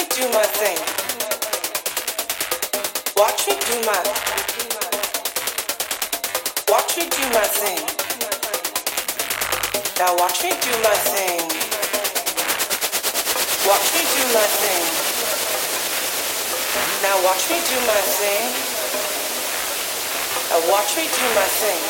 me do my thing. Watch me do my. Watch me do my thing. Now watch me do my thing. Watch me do my thing. Now watch me do my thing. Now watch me do my thing.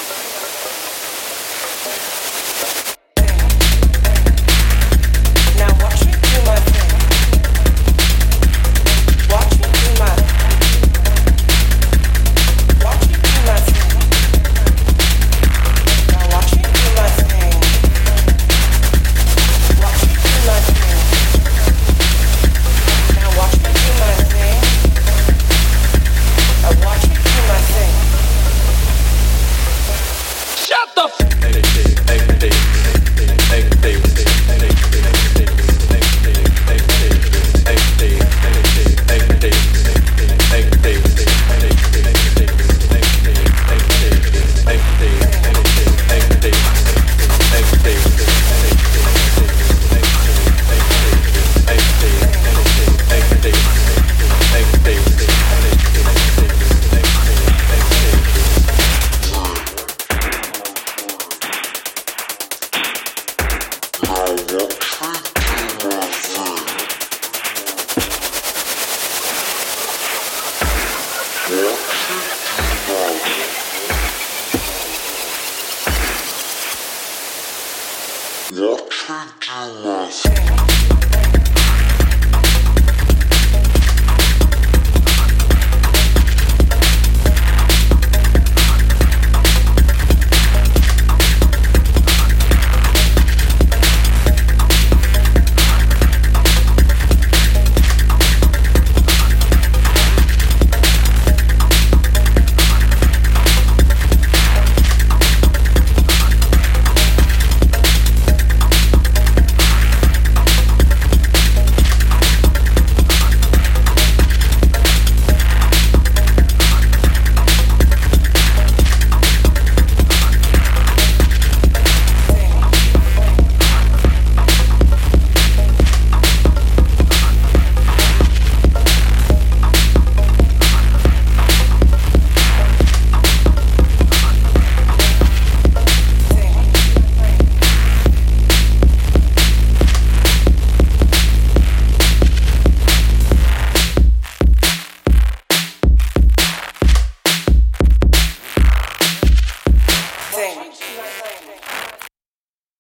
I lost.